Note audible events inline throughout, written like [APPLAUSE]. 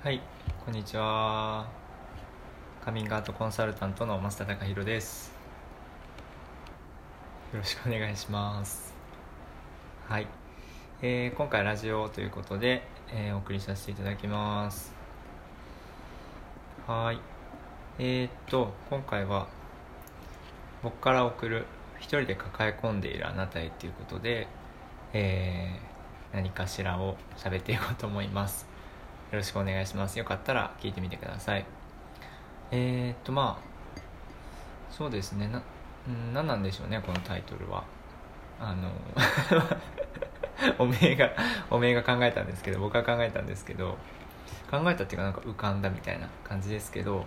はい、こんにちは。カミングアウトコンサルタントの増田貴弘です。よろしくお願いします。はい、えー今回ラジオということで、えーお送りさせていただきます。はい、えー、っと今回は僕から送る一人で抱え込んでいるあなたへということで、えー何かしらを喋っていこうと思います。よろしくお願いします。よかったら聞いてみてください。えー、っとまあそうですね。なうん何なんでしょうねこのタイトルは。あの [LAUGHS] おめえがおめえが考えたんですけど僕は考えたんですけど考えたっていうかなんか浮かんだみたいな感じですけど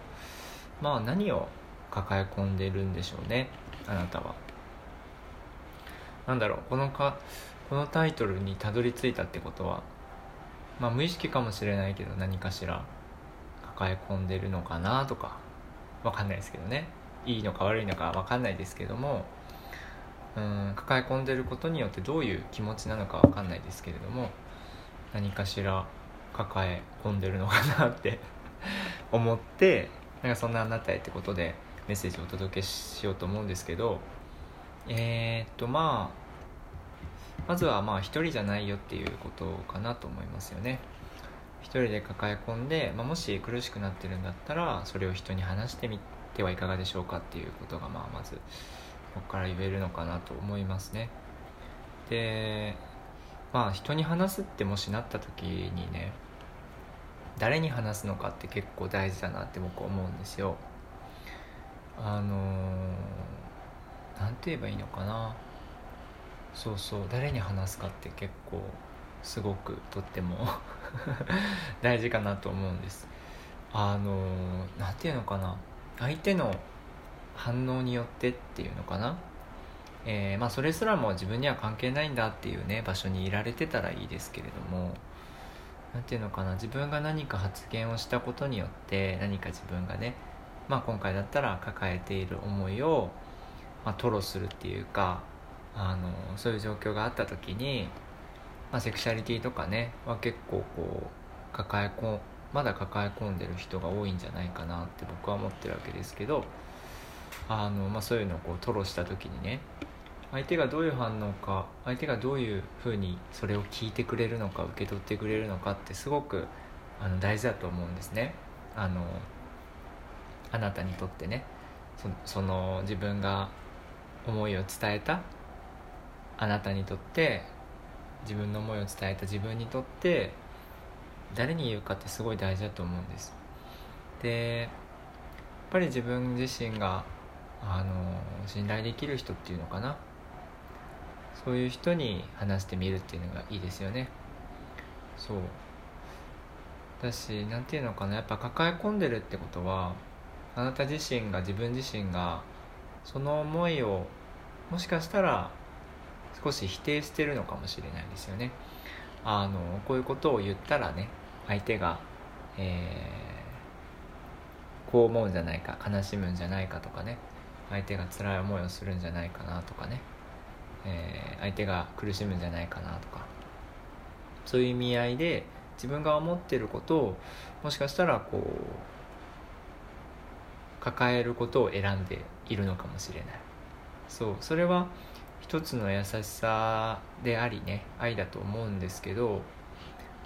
まあ何を抱え込んでるんでしょうねあなたは。なんだろうこのかこのタイトルにたどり着いたってことはまあ無意識かもしれないけど何かしら抱え込んでるのかなとかわかんないですけどね。いいのか悪いのかわかんないですけどもうん抱え込んでることによってどういう気持ちなのかわかんないですけれども何かしら抱え込んでるのかなって [LAUGHS] 思ってなんかそんなあなたへってことでメッセージをお届けしようと思うんですけどえー、っとまあまずはまあ一人じゃないよっていうことかなと思いますよね。一人で抱え込んで、まあ、もし苦しくなってるんだったらそれを人に話してみてはいかがでしょうかっていうことがまあまずここから言えるのかなと思いますね。でまあ人に話すってもしなった時にね誰に話すのかって結構大事だなって僕思うんですよ。あのー、て言えばいいのかな。そうそう誰に話すかって結構すごくとっても [LAUGHS] 大事かなと思うんです。あの何て言うのかな。相手の反応によってっていうのかな。えーまあそれすらも自分には関係ないんだっていうね場所にいられてたらいいですけれども。何て言うのかな。自分が何か発言をしたことによって何か自分がねまあ今回だったら抱えている思いを、まあ、吐露するっていうかあのそういう状況があった時に、まあ、セクシャリティとかねは結構こう抱えこまだ抱え込んでる人が多いんじゃないかなって僕は思ってるわけですけどあの、まあ、そういうのをこう吐露した時にね相手がどういう反応か相手がどういうふうにそれを聞いてくれるのか受け取ってくれるのかってすごくあの大事だと思うんですね。あのあなたにとってねその自分が思いを伝えたあなたにとって自分の思いを伝えた自分にとって誰に言うかってすごい大事だと思うんです。でやっぱり自分自身があの信頼できる人っていうのかな。そういう人に話してみるっていうのがいいですよね。そう。だし何ていうのかな。やっぱ抱え込んでるってことはあなた自身が自分自身がその思いをもしかしたら少し否定してるのかもしれないですよね。あのこういうことを言ったらね相手が、えー、こう思うんじゃないか悲しむんじゃないかとかね相手が辛い思いをするんじゃないかなとかね、えー、相手が苦しむんじゃないかなとか。そういう意味合いで自分が思ってることをもしかしたらこう抱えることを選んでいるのかもしれない。そうそれは一つの優しさでありね愛だと思うんですけど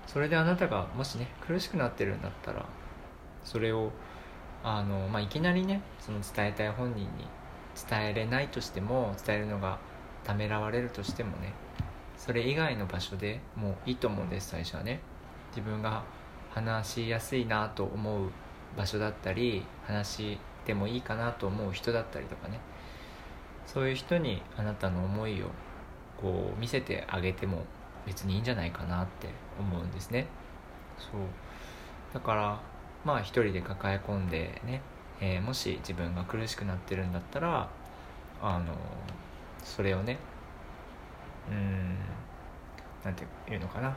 それであなたがもしね苦しくなってるんだったらそれをあの、まあ、いきなりねその伝えたい本人に伝えれないとしても伝えるのがためらわれるとしてもねそれ以外の場所でもういいと思うんです最初はね。自分が話しやすいなと思う場所だったり話してもいいかなと思う人だったりとかね。そういう人にあなたの思いをこう見せてあげても別にいいんじゃないかなって思うんですね。そう。だからまあ一人で抱え込んでね、えー、もし自分が苦しくなってるんだったらあのそれをねうんなんていうのかな。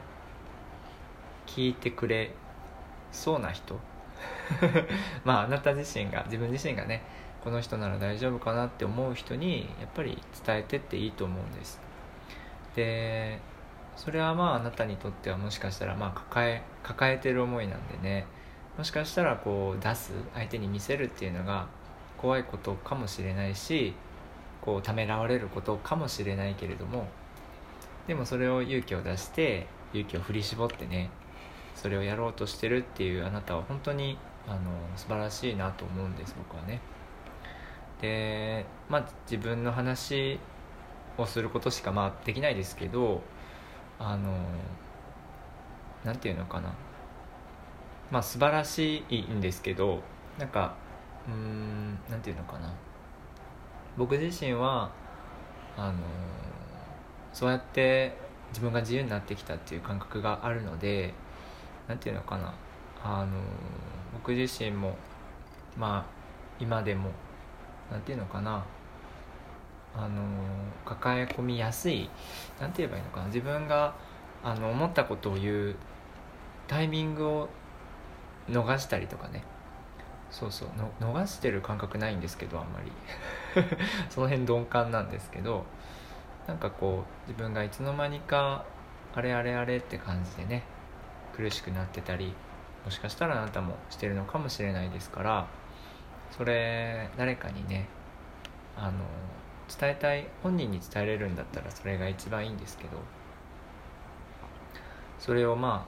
聞いてくれそうな人。[LAUGHS] まああなた自身が自分自身がねこの人なら大丈夫かなって思う人にやっぱり伝えてっていいと思うんです。でそれはまああなたにとってはもしかしたらまあ抱え抱えてる思いなんでね。もしかしたらこう出す相手に見せるっていうのが怖いことかもしれないしこうためらわれることかもしれないけれどもでもそれを勇気を出して勇気を振り絞ってねそれをやろうとしてるっていうあなたは本当にあの素晴らしいなと思うんです僕はね。でまあ自分の話をすることしかまあできないですけどあのなんていうのかな。まあ素晴らしいんですけどなんかうんなんていうのかな。僕自身はあのそうやって自分が自由になってきたっていう感覚があるのでなんていうのかな。あの僕自身もまあ今でもなんていうのかな。あの抱え込みやすいなんて言えばいいのかな。自分があの思ったことを言うタイミングを逃したりとかね。そうそう。逃してる感覚ないんですけどあんまり。[LAUGHS] その辺鈍感なんですけどなんかこう自分がいつの間にかあれあれあれって感じでね苦しくなってたりもしかしたらあなたもしてるのかもしれないですからそれ誰かにねあの伝えたい本人に伝えれるんだったらそれが一番いいんですけどそれをま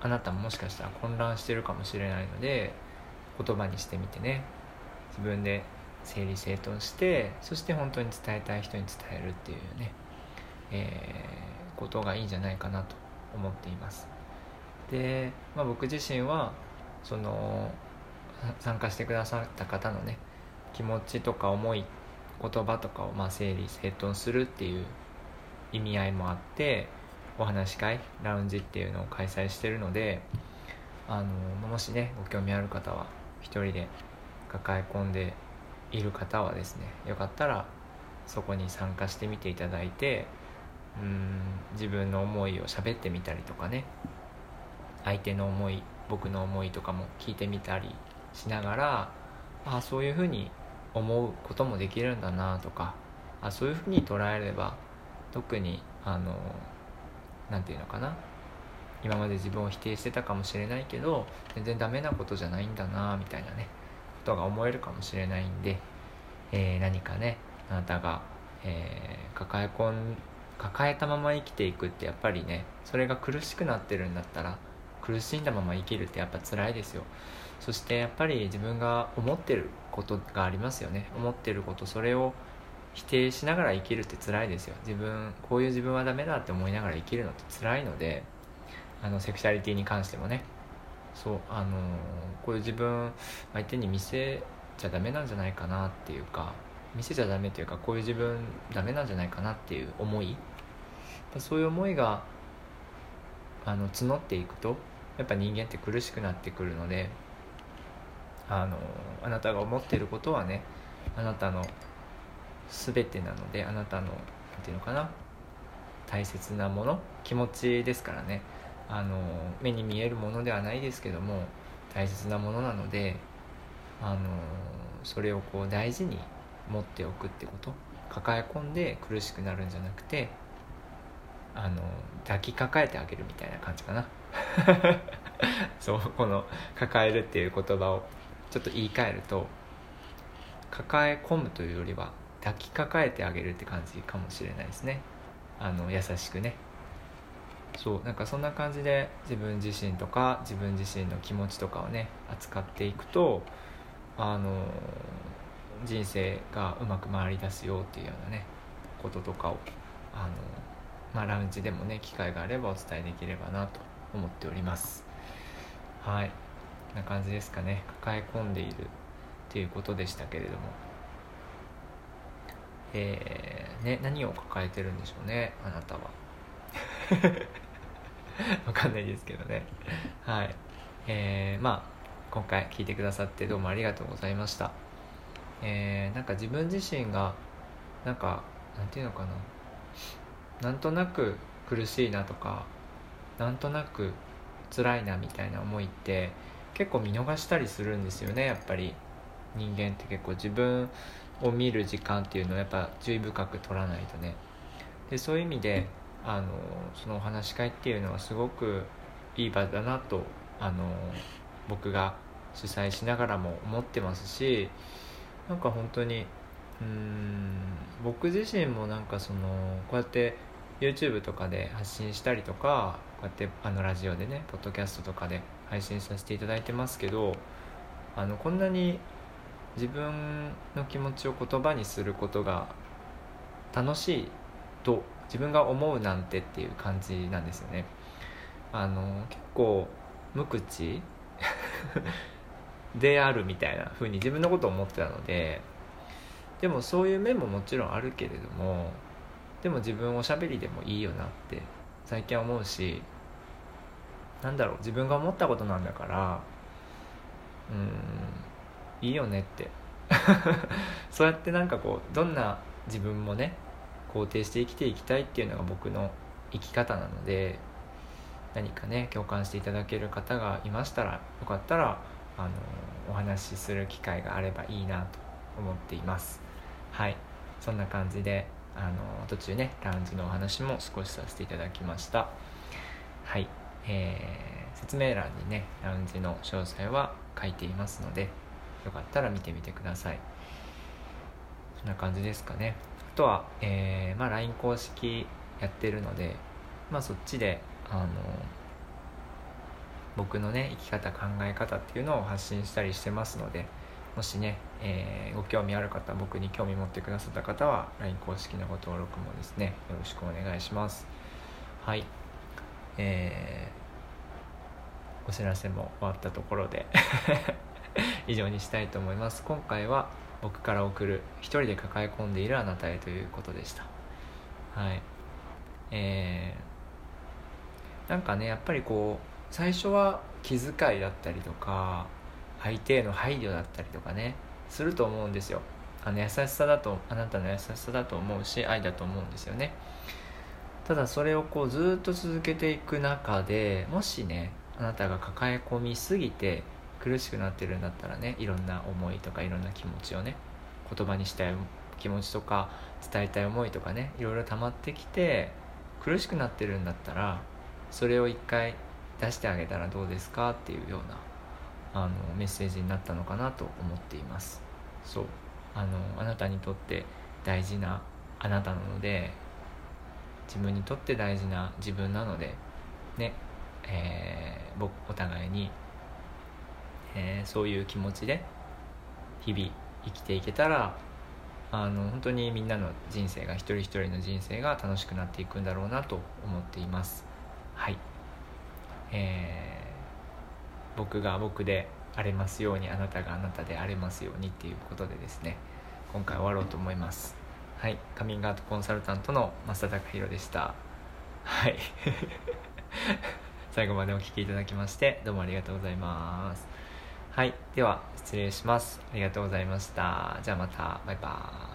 ああなたももしかしたら混乱してるかもしれないので言葉にしてみてね。自分で整理整頓してそして本当に伝えたい人に伝えるっていうね、えー、ことがいいんじゃないかなと思っています。で、まあ、僕自身はその参加してくださった方のね気持ちとか思い言葉とかをまあ整理整頓するっていう意味合いもあってお話し会ラウンジっていうのを開催してるのであのもしねご興味ある方は一人で抱え込んでいる方はですねよかったらそこに参加してみていただいてうん自分の思いを喋ってみたりとかね相手の思い僕の思いとかも聞いてみたりしながらあそういうふうに思うこともできるんだなとかあそういうふうに捉えれば特にあの何て言うのかな今まで自分を否定してたかもしれないけど全然ダメなことじゃないんだなみたいなねことが思えるかもしれないんで、えー、何かねあなたが、えー、抱え込ん抱えたまま生きていくってやっぱりねそれが苦しくなってるんだったら苦しんだまま生きるってやっぱ辛いですよ。そしてやっぱり自分が思ってることがありますよね。思ってることそれを否定しながら生きるって辛いですよ。自分こういう自分はダメだって思いながら生きるのって辛いのであのセクシャリティに関してもね。そうあのこういう自分相手に見せちゃダメなんじゃないかなっていうか見せちゃダメっていうかこういう自分ダメなんじゃないかなっていう思い。そういう思いがあの募っていくとやっぱ人間って苦しくなってくるのであのあなたが思っていることはねあなたの全てなのであなたの何て言うのかな大切なもの気持ちですからね。あの目に見えるものではないですけども大切なものなのであのそれをこう大事に持っておくってこと抱え込んで苦しくなるんじゃなくてあの抱きかかえてあげるみたいな感じかな。[LAUGHS] そうこの「抱える」っていう言葉をちょっと言い換えると抱え込むというよりは抱きかかえてあげるって感じかもしれないですね。あの優しくね。そうなんかそんな感じで自分自身とか自分自身の気持ちとかをね扱っていくとあの人生がうまく回りだすよっていうようなねこととかをあの、まあ、ラウンジでもね機会があればお伝えできればなと思っております。はい。な感じですかね。抱え込んでいるっていうことでしたけれども。えー、ね何を抱えてるんでしょうねあなたは。[LAUGHS] わかんないですけどね。はい。えー、まあ今回聞いてくださってどうもありがとうございました。えー、なんか自分自身がなんかなんていうのかな。なんとなく苦しいなとかなんとなく辛いなみたいな思いって結構見逃したりするんですよねやっぱり。人間って結構自分を見る時間っていうのをやっぱ注意深く取らないとね。でそういう意味であのそのお話し会っていうのはすごくいい場だなとあの僕が主催しながらも思ってますしなんか本当にうん僕自身もなんかそのこうやって YouTube とかで発信したりとかこうやってあのラジオでねポッドキャストとかで配信させていただいてますけどあのこんなに自分の気持ちを言葉にすることが楽しいと自分が思うなんてっていう感じなんですよね。あの結構無口 [LAUGHS] であるみたいな風に自分のことを思ってたのででもそういう面ももちろんあるけれどもでも自分おしゃべりでもいいよなって最近思うしなんだろう自分が思ったことなんだからうんいいよねって。[LAUGHS] そうやってなんかこうどんな自分もね肯定して生きていきたいっていうのが僕の生き方なので何かね共感していただける方がいましたらよかったらあのお話しする機会があればいいなと思っています。はい。そんな感じであの途中ねラウンジのお話も少しさせていただきました。はい。えー、説明欄にねラウンジの詳細は書いていますのでよかったら見てみてください。そんな感じですかね。あとは、えーまあ、LINE 公式やってるので、まあ、そっちであの僕のね生き方考え方っていうのを発信したりしてますのでもしね、えー、ご興味ある方僕に興味持ってくださった方は LINE 公式のご登録もですねよろしくお願いします。はい。えー、お知らせも終わったところで [LAUGHS] 以上にしたいと思います。今回は僕から送る一人で抱え込んでいるあなたへということでした。はい。えー、なんかねやっぱりこう最初は気遣いだったりとか相手への配慮だったりとかねすると思うんですよ。あの優しさだとあなたの優しさだと思うし愛だと思うんですよね。ただそれをこうずっと続けていく中でもしねあなたが抱え込みすぎて苦しくなってるんだったらねいろんな思いとかいろんな気持ちをね言葉にしたい気持ちとか伝えたい思いとかねいろいろ溜まってきて苦しくなってるんだったらそれを一回出してあげたらどうですか？っていうようなあのメッセージになったのかなと思っています。そう。あのあなたにとって大事なあなたなので自分にとって大事な自分なのでねえー、僕お互いにえー、そういう気持ちで日々生きていけたらあの本当にみんなの人生が一人一人の人生が楽しくなっていくんだろうなと思っています。はい。えー、僕が僕であれますようにあなたがあなたであれますようにっていうことでですね今回終わろうと思います。はいカミングアウトコンサルタントの増田貴弘でしたはい [LAUGHS] 最後までお聴きいただきましてどうもありがとうございますはい。では、失礼します。ありがとうございました。じゃあまた。バイバーイ。